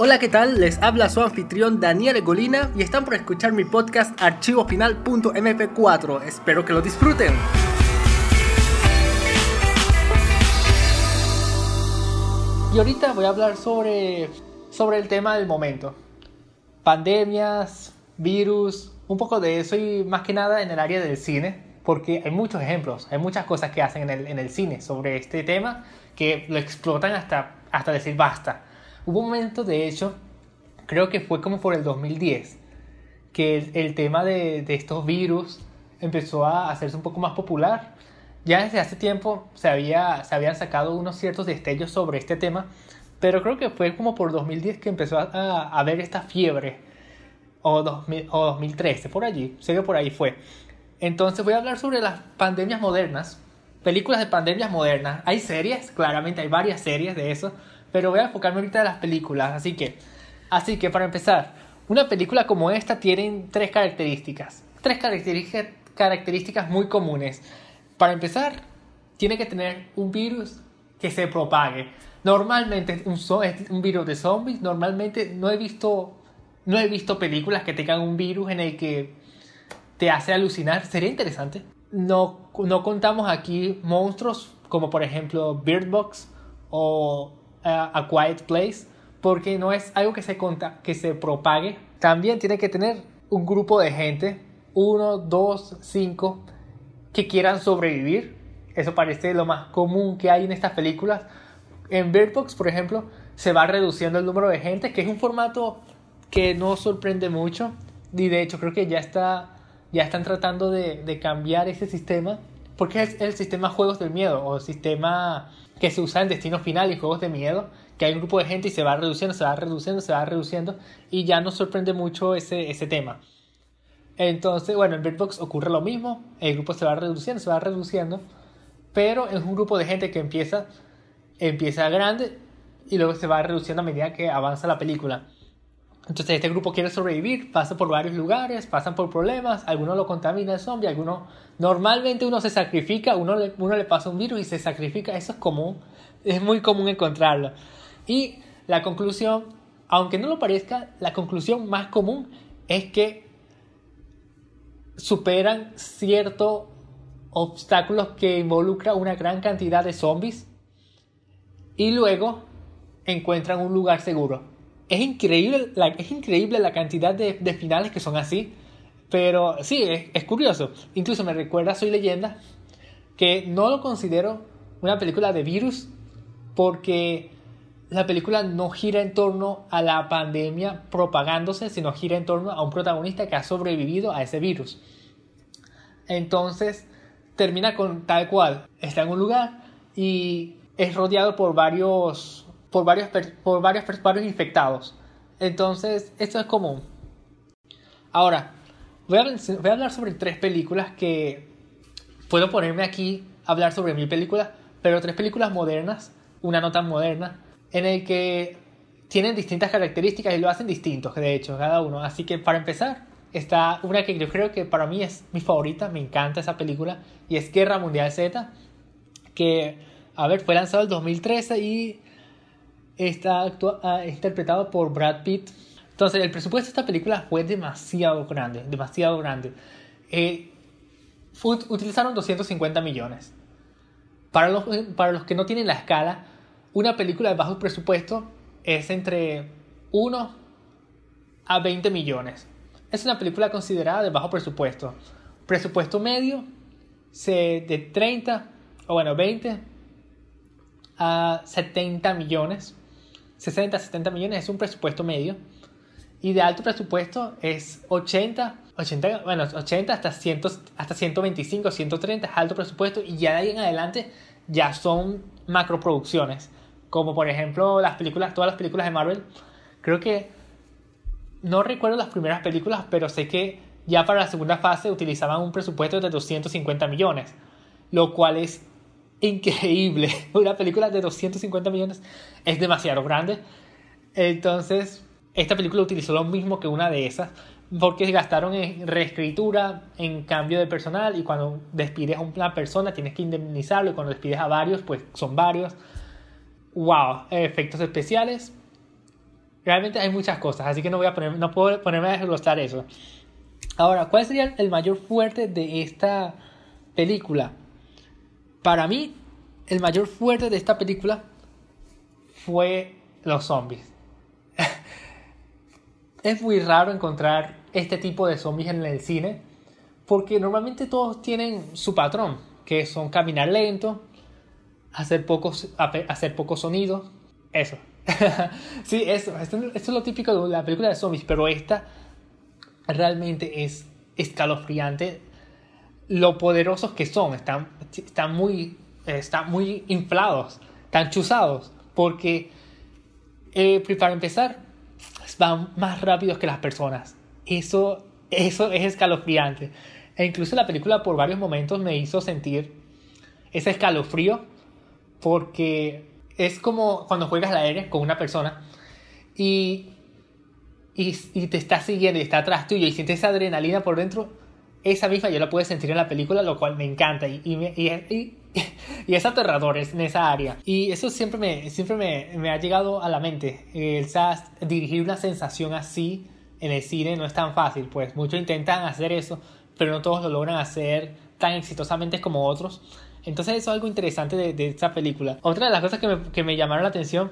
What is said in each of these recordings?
Hola, ¿qué tal? Les habla su anfitrión Daniel Golina y están por escuchar mi podcast archivofinal.mp4. Espero que lo disfruten. Y ahorita voy a hablar sobre, sobre el tema del momento. Pandemias, virus, un poco de eso y más que nada en el área del cine, porque hay muchos ejemplos, hay muchas cosas que hacen en el, en el cine sobre este tema que lo explotan hasta, hasta decir basta. Hubo un momento, de hecho, creo que fue como por el 2010, que el, tema de, estos virus empezó a hacerse un poco más popular. Ya desde hace tiempo se, había, se habían sacado unos ciertos destellos sobre este tema, pero creo que fue como por 2010 que empezó a, ver esta fiebre, o, 2000, o 2013, por allí, sé que por ahí fue. Entonces voy a hablar sobre las pandemias modernas, películas de pandemias modernas. Hay series, claramente hay varias series de eso, pero voy a enfocarme ahorita en las películas. Así que, así que para empezar, una película como esta tiene tres características, tres características, características muy comunes. Para empezar, tiene que tener un virus que se propague. Normalmente un, un virus de zombies, normalmente no he visto no he visto películas que tengan un virus en el que te hace alucinar. Sería interesante. No, no contamos aquí monstruos como por ejemplo Bird Box o uh, A Quiet Place porque no es algo que se, conta, que se propague. También tiene que tener un grupo de gente, uno, dos, cinco, que quieran sobrevivir. Eso parece lo más común que hay en estas películas. En Bird Box, por ejemplo, se va reduciendo el número de gente, que es un formato que no sorprende mucho. Y de hecho creo que ya, está, ya están tratando de, de cambiar ese sistema. Porque es el sistema juegos del miedo o sistema que se usa en Destino Final y juegos de miedo. Que hay un grupo de gente y se va reduciendo, se va reduciendo, se va reduciendo. Y ya no sorprende mucho ese, ese tema. Entonces, bueno, en Bird Box ocurre lo mismo. El grupo se va reduciendo, se va reduciendo. Pero es un grupo de gente que empieza, empieza grande y luego se va reduciendo a medida que avanza la película. Entonces este grupo quiere sobrevivir, pasa por varios lugares, pasan por problemas, algunos lo contamina el zombie, algunos... Normalmente uno se sacrifica, uno le, pasa un virus y se sacrifica, eso es común, es muy común encontrarlo. Y la conclusión, aunque no lo parezca, la conclusión más común es que superan ciertos obstáculos que involucra una gran cantidad de zombies y luego encuentran un lugar seguro es increíble la, es increíble la cantidad de, de finales que son así. Pero sí, es, es, curioso. Incluso me recuerda Soy Leyenda, que no lo considero una película de virus, porque la película no gira en torno a la pandemia propagándose, sino gira en torno a un protagonista que ha sobrevivido a ese virus. Entonces, termina con tal cual. Está en un lugar y es rodeado por varios por varios, por varios, varios infectados. Entonces, esto es común. Ahora, voy a, voy a hablar sobre tres películas que puedo ponerme aquí a hablar sobre mi película, pero tres películas modernas, una no tan moderna, en el que tienen distintas características y lo hacen distintos, de hecho, cada uno. Así que para empezar, está una que yo creo que para mí es mi favorita, me encanta esa película, y es Guerra Mundial Z, que, a ver, fue lanzado en 2013 y está uh, interpretado por Brad Pitt. Entonces, el presupuesto de esta película fue demasiado grande, demasiado grande. Eh, fue, utilizaron 250 millones. Para los, para los que no tienen la escala, una película de bajo presupuesto es entre 1 a 20 millones. Es una película considerada de bajo presupuesto. Presupuesto medio de 30, o bueno, 20 a 70 millones. 60, 70 millones es un presupuesto medio. Y de alto presupuesto es 80, 80, bueno, 80 hasta, 100, hasta 125, 130 es alto presupuesto. Y ya de ahí en adelante ya son macroproducciones. Como por ejemplo las películas, todas las películas de Marvel. Creo que no recuerdo las primeras películas, pero sé que ya para la segunda fase utilizaban un presupuesto de 250 millones. Lo cual es increíble. Una película de 250 millones es demasiado grande. Entonces, esta película utilizó lo mismo que una de esas, porque gastaron en reescritura, en cambio de personal, y cuando despides a una persona tienes que indemnizarlo, y cuando despides a varios, pues son varios. ¡Wow! Efectos especiales. realmente hay muchas cosas, así que no voy a poner, no puedo ponerme a desglosar eso. Ahora, ¿cuál sería el mayor fuerte de esta película? Para mí, el mayor fuerte de esta película fue los zombies. es muy raro encontrar este tipo de zombies en el cine, porque normalmente todos tienen su patrón, que son caminar lento, hacer pocos, hacer sonidos, eso. sí, eso, esto, es lo típico de la película de zombies, pero esta realmente es escalofriante lo poderosos que son, están, están, muy, están muy inflados, están chuzados, porque eh, para empezar, van más rápidos que las personas. Eso, eso es escalofriante. E incluso la película por varios momentos me hizo sentir ese escalofrío porque es como cuando juegas la aire con una persona y, y, te está siguiendo y está atrás tuyo y sientes esa adrenalina por dentro. Esa misma yo la pude sentir en la película, lo cual me encanta y, y, es aterrador en esa área. Y eso siempre me, siempre me, ha llegado a la mente. El dirigir una sensación así en el cine no es tan fácil, pues muchos intentan hacer eso, pero no todos lo logran hacer tan exitosamente como otros. Entonces eso es algo interesante de, de esta película. Otra de las cosas que me, que me, llamaron la atención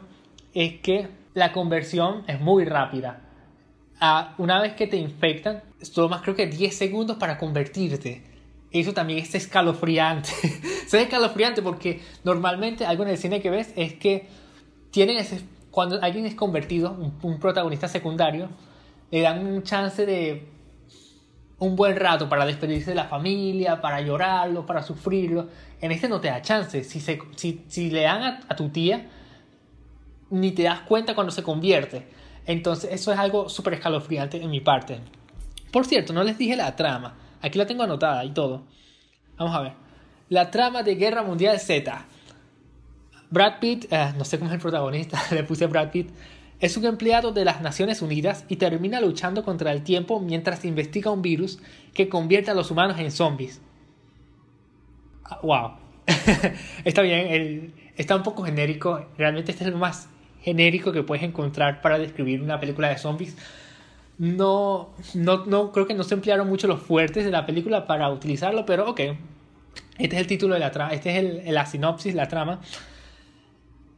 es que la conversión es muy rápida. Ah, una vez que te infectan, más creo que 10 segundos para convertirte. Eso también es escalofriante. es escalofriante porque normalmente algo en el cine que ves es que tienen ese, cuando alguien es convertido, un, un protagonista secundario, le dan un chance de un buen rato para despedirse de la familia, para llorarlo, para sufrirlo. En este no te da chance. Si, se, si, si le dan a, tu tía, ni te das cuenta cuando se convierte. Entonces eso es algo súper escalofriante en mi parte. Por cierto, no les dije la trama. Aquí la tengo anotada y todo. Vamos a ver. La trama de Guerra Mundial Z. Brad Pitt, eh, no sé cómo es el protagonista, le puse Brad Pitt, es un empleado de las Naciones Unidas y termina luchando contra el tiempo mientras investiga un virus que convierte a los humanos en zombies. Ah, wow. está bien, está un poco genérico. Realmente este es el más genérico que puedes encontrar para describir una película de zombies. No, no, no creo que no se emplearon mucho los fuertes de la película para utilizarlo, pero ok. Este es el título de la trama, este es la sinopsis, la trama.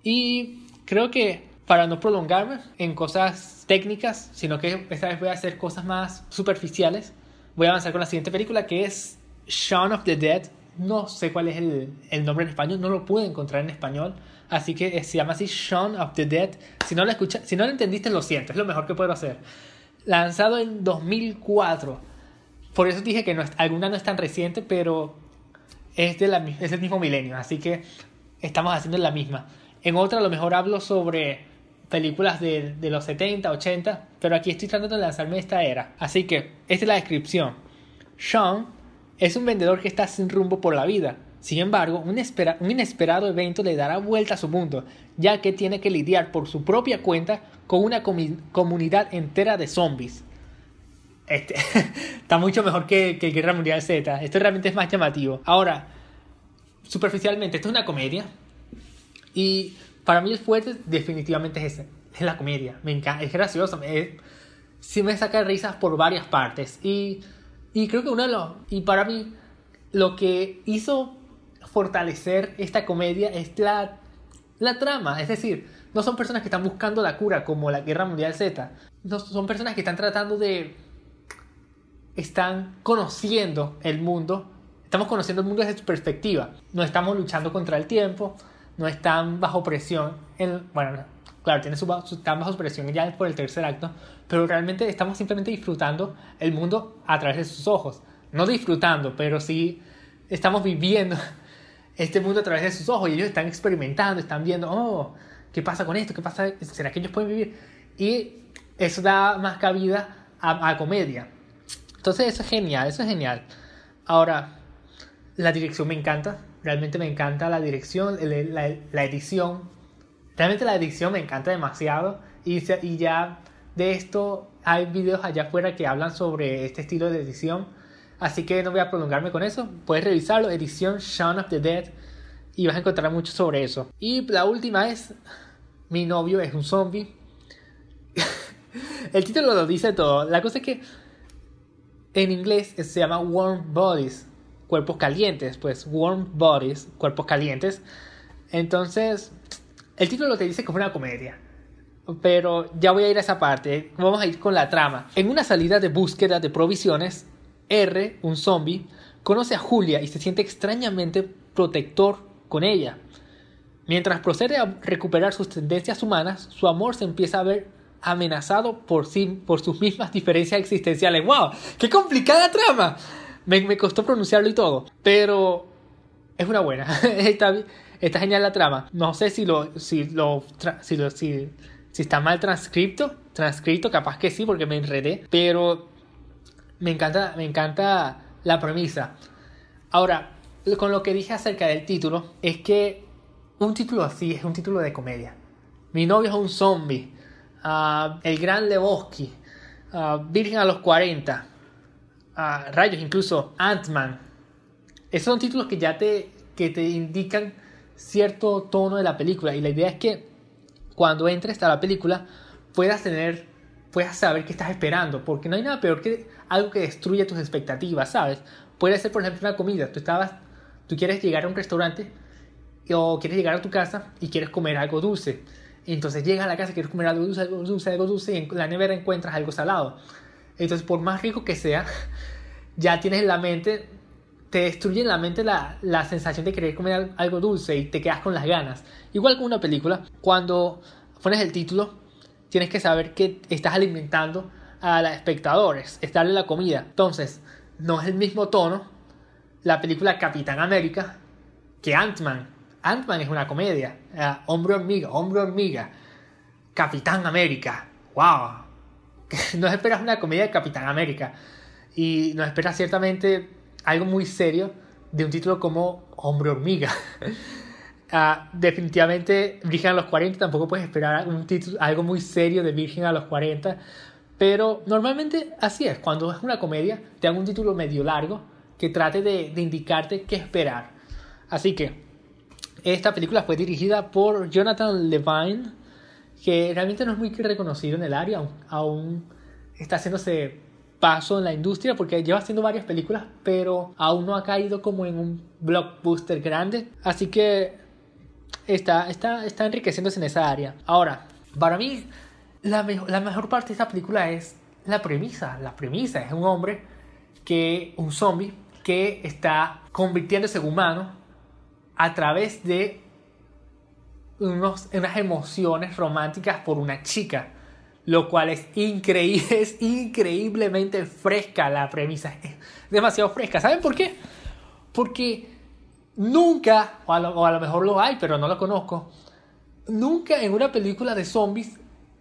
Y creo que para no prolongarme en cosas técnicas, sino que esta vez voy a hacer cosas más superficiales, voy a avanzar con la siguiente película que es Shaun of the Dead. No sé cuál es el, nombre en español, no lo pude encontrar en español, así que se llama así Shaun of the Dead. Si no lo, escucha, si no lo entendiste, lo siento, es lo mejor que puedo hacer. Lanzado en 2004. Por eso dije que no, alguna no es tan reciente, pero es, de la, es del mismo milenio, así que estamos haciendo la misma. En otra a lo mejor hablo sobre películas de, de, los 70, 80, pero aquí estoy tratando de lanzarme esta era. Así que, esta es la descripción. Sean es un vendedor que está sin rumbo por la vida. Sin embargo, un, un inesperado evento le dará vuelta a su mundo, ya que tiene que lidiar por su propia cuenta con una comunidad entera de zombies. Este, está mucho mejor que, que Guerra Mundial Z. Esto realmente es más llamativo. Ahora, superficialmente, esto es una comedia. Y para mí el fuerte definitivamente es ese, es la comedia. Me encanta, es gracioso, sí me saca risas por varias partes. Y, y creo que uno de los... Y para mí lo que hizo fortalecer esta comedia es la, la trama. Es decir, no son personas que están buscando la cura como la Guerra Mundial Z. No, son personas que están tratando de... Están conociendo el mundo. Estamos conociendo el mundo desde su perspectiva. No estamos luchando contra el tiempo no están bajo presión. En, bueno, claro, tiene su, están bajo presión ya por el tercer acto, pero realmente estamos simplemente disfrutando el mundo a través de sus ojos. No disfrutando, pero sí estamos viviendo este mundo a través de sus ojos y ellos están experimentando, están viendo, oh, ¿qué pasa con esto? ¿Qué pasa? ¿Será que ellos pueden vivir? Y eso da más cabida a, a comedia. Entonces eso es genial, eso es genial. Ahora, la dirección me encanta. Realmente me encanta la dirección, la, edición. Realmente la edición me encanta demasiado. Y, y ya de esto hay videos allá afuera que hablan sobre este estilo de edición. Así que no voy a prolongarme con eso. Puedes revisarlo, edición Shaun of the Dead. Y vas a encontrar mucho sobre eso. Y la última es, mi novio es un zombie. el título lo dice todo. La cosa es que en inglés se llama Warm Bodies, cuerpos calientes, pues Warm Bodies, cuerpos calientes. Entonces, el título te dice que es una comedia. Pero ya voy a ir a esa parte. Vamos a ir con la trama. En una salida de búsqueda de provisiones, R, un zombie, conoce a Julia y se siente extrañamente protector con ella. Mientras procede a recuperar sus tendencias humanas, su amor se empieza a ver amenazado por, sí, por sus mismas diferencias existenciales. ¡Wow! ¡Qué complicada trama! Me, me costó pronunciarlo y todo, pero es una buena. está, está genial la trama. No sé si lo, si lo, si lo, si, si está mal transcrito, transcrito, capaz que sí, porque me enredé, pero me encanta, me encanta la premisa. Ahora, con lo que dije acerca del título, es que un título así es un título de comedia. Mi novio es un zombie. Uh, el Gran Lebowski. Uh, Virgen a los 40. Uh, rayos, incluso Ant-Man. Esos son títulos que ya te, que te indican cierto tono de la película. Y la idea es que cuando entres a la película puedas tener, puedas saber qué estás esperando. Porque no hay nada peor que algo que destruya tus expectativas, ¿sabes? Puede ser, por ejemplo, una comida. Tú estabas, tú quieres llegar a un restaurante o quieres llegar a tu casa y quieres comer algo dulce. Entonces llegas a la casa, quieres comer algo dulce, algo dulce, algo dulce, y en la nevera encuentras algo salado. Entonces, por más rico que sea, ya tienes en la mente, te destruye en la mente la, la sensación de querer comer algo dulce y te quedas con las ganas. Igual con una película, cuando pones el título, tienes que saber que estás alimentando a los espectadores, es darle la comida. Entonces, no es el mismo tono la película Capitán América que Ant-Man. Ant-Man es una comedia. Eh, hombre hormiga, hombre hormiga. Capitán América. ¡Wow! no esperas una comedia de Capitán América. Y no esperas ciertamente algo muy serio de un título como Hombre hormiga. Uh, definitivamente Virgen a los 40 tampoco puedes esperar un título, algo muy serio de Virgen a los 40 pero normalmente así es cuando es una comedia te dan un título medio largo que trate de, de indicarte qué esperar así que esta película fue dirigida por Jonathan Levine, que realmente no es muy reconocido en el área, aún, está haciéndose paso en la industria porque lleva haciendo varias películas, pero aún no ha caído como en un blockbuster grande. Así que está, está, está enriqueciéndose en esa área. Ahora, para mí, la, la mejor parte de esta película es la premisa. La premisa es un hombre que, un zombie, que está convirtiéndose en humano a través de unos, unas emociones románticas por una chica, lo cual es increíble, increíblemente fresca la premisa, demasiado fresca. ¿Saben por qué? Porque nunca, o a, lo, o a lo mejor lo hay, pero no lo conozco, nunca en una película de zombies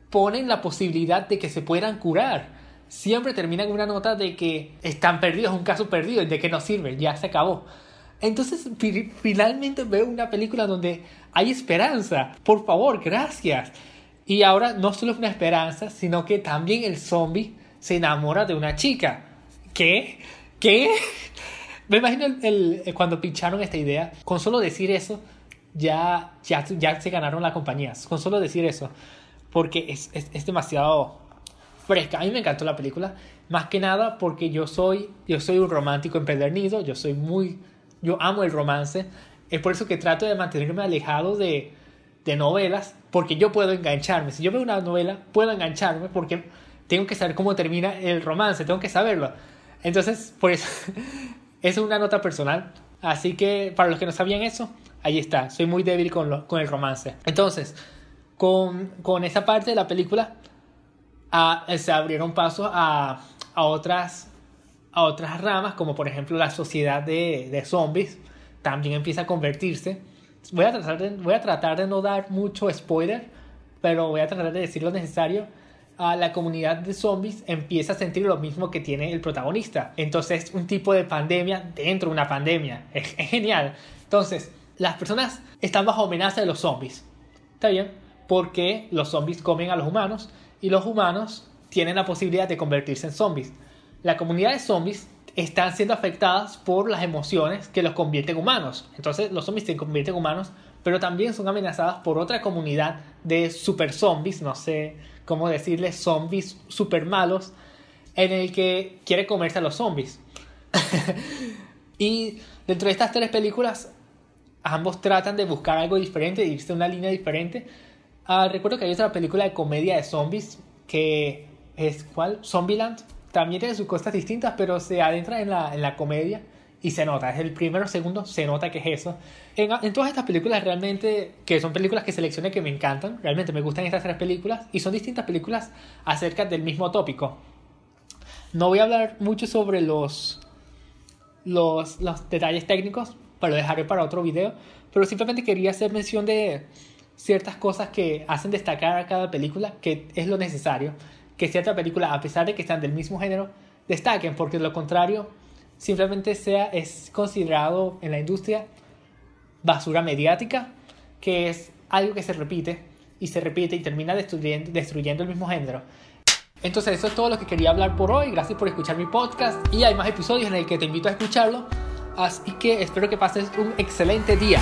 ponen la posibilidad de que se puedan curar. Siempre terminan una nota de que están perdidos, un caso perdido, de que no sirve, ya se acabó. Entonces finalmente veo una película donde hay esperanza. Por favor, gracias. Y ahora no solo es una esperanza, sino que también el zombie se enamora de una chica. ¿Qué? ¿Qué? Me imagino el, cuando pincharon esta idea. Con solo decir eso, ya, ya, ya se ganaron las compañías. Con solo decir eso. Porque es, es, es demasiado fresca. A mí me encantó la película. Más que nada porque yo soy, yo soy un romántico empedernido. Yo soy muy yo amo el romance. Es por eso que trato de mantenerme alejado de, de novelas, porque yo puedo engancharme. Si yo veo una novela, puedo engancharme porque tengo que saber cómo termina el romance, tengo que saberlo. Entonces, pues, es una nota personal. Así que, para los que no sabían eso, ahí está. Soy muy débil con, lo, con el romance. Entonces, con, con esa parte de la película, a, se abrieron pasos a, a otras a otras ramas, como por ejemplo la sociedad de, de zombies, también empieza a convertirse. Voy a, tratar de, voy a tratar de no dar mucho spoiler, pero voy a tratar de decir lo necesario. A la comunidad de zombies empieza a sentir lo mismo que tiene el protagonista. Entonces, un tipo de pandemia dentro de una pandemia. Es, es genial. Entonces, las personas están bajo amenaza de los zombies. ¿Está bien? Porque los zombies comen a los humanos y los humanos tienen la posibilidad de convertirse en zombies la comunidad de zombies están siendo afectadas por las emociones que los convierten en humanos. Entonces los zombies se convierten en humanos, pero también son amenazadas por otra comunidad de super zombies, no sé cómo decirles, zombies super malos, en el que quiere comerse a los zombies. y dentro de estas tres películas, ambos tratan de buscar algo diferente, de irse a una línea diferente. Ah, recuerdo que hay otra película de comedia de zombies que es, ¿cuál? Zombieland. También tiene sus cosas distintas, pero se adentra en la, en la comedia y se nota, es el primero segundo, se nota que es eso. En, en, todas estas películas realmente, que son películas que seleccioné que me encantan, realmente me gustan estas tres películas y son distintas películas acerca del mismo tópico. No voy a hablar mucho sobre los, los, los detalles técnicos, pero lo dejaré para otro video, pero simplemente quería hacer mención de ciertas cosas que hacen destacar a cada película, que es lo necesario, que cierta película, a pesar de que están del mismo género, destaquen, porque de lo contrario simplemente sea, es considerado en la industria basura mediática, que es algo que se repite y se repite y termina destruyendo, destruyendo el mismo género. Entonces eso es todo lo que quería hablar por hoy. Gracias por escuchar mi podcast y hay más episodios en el que te invito a escucharlo. Así que espero que pases un excelente día.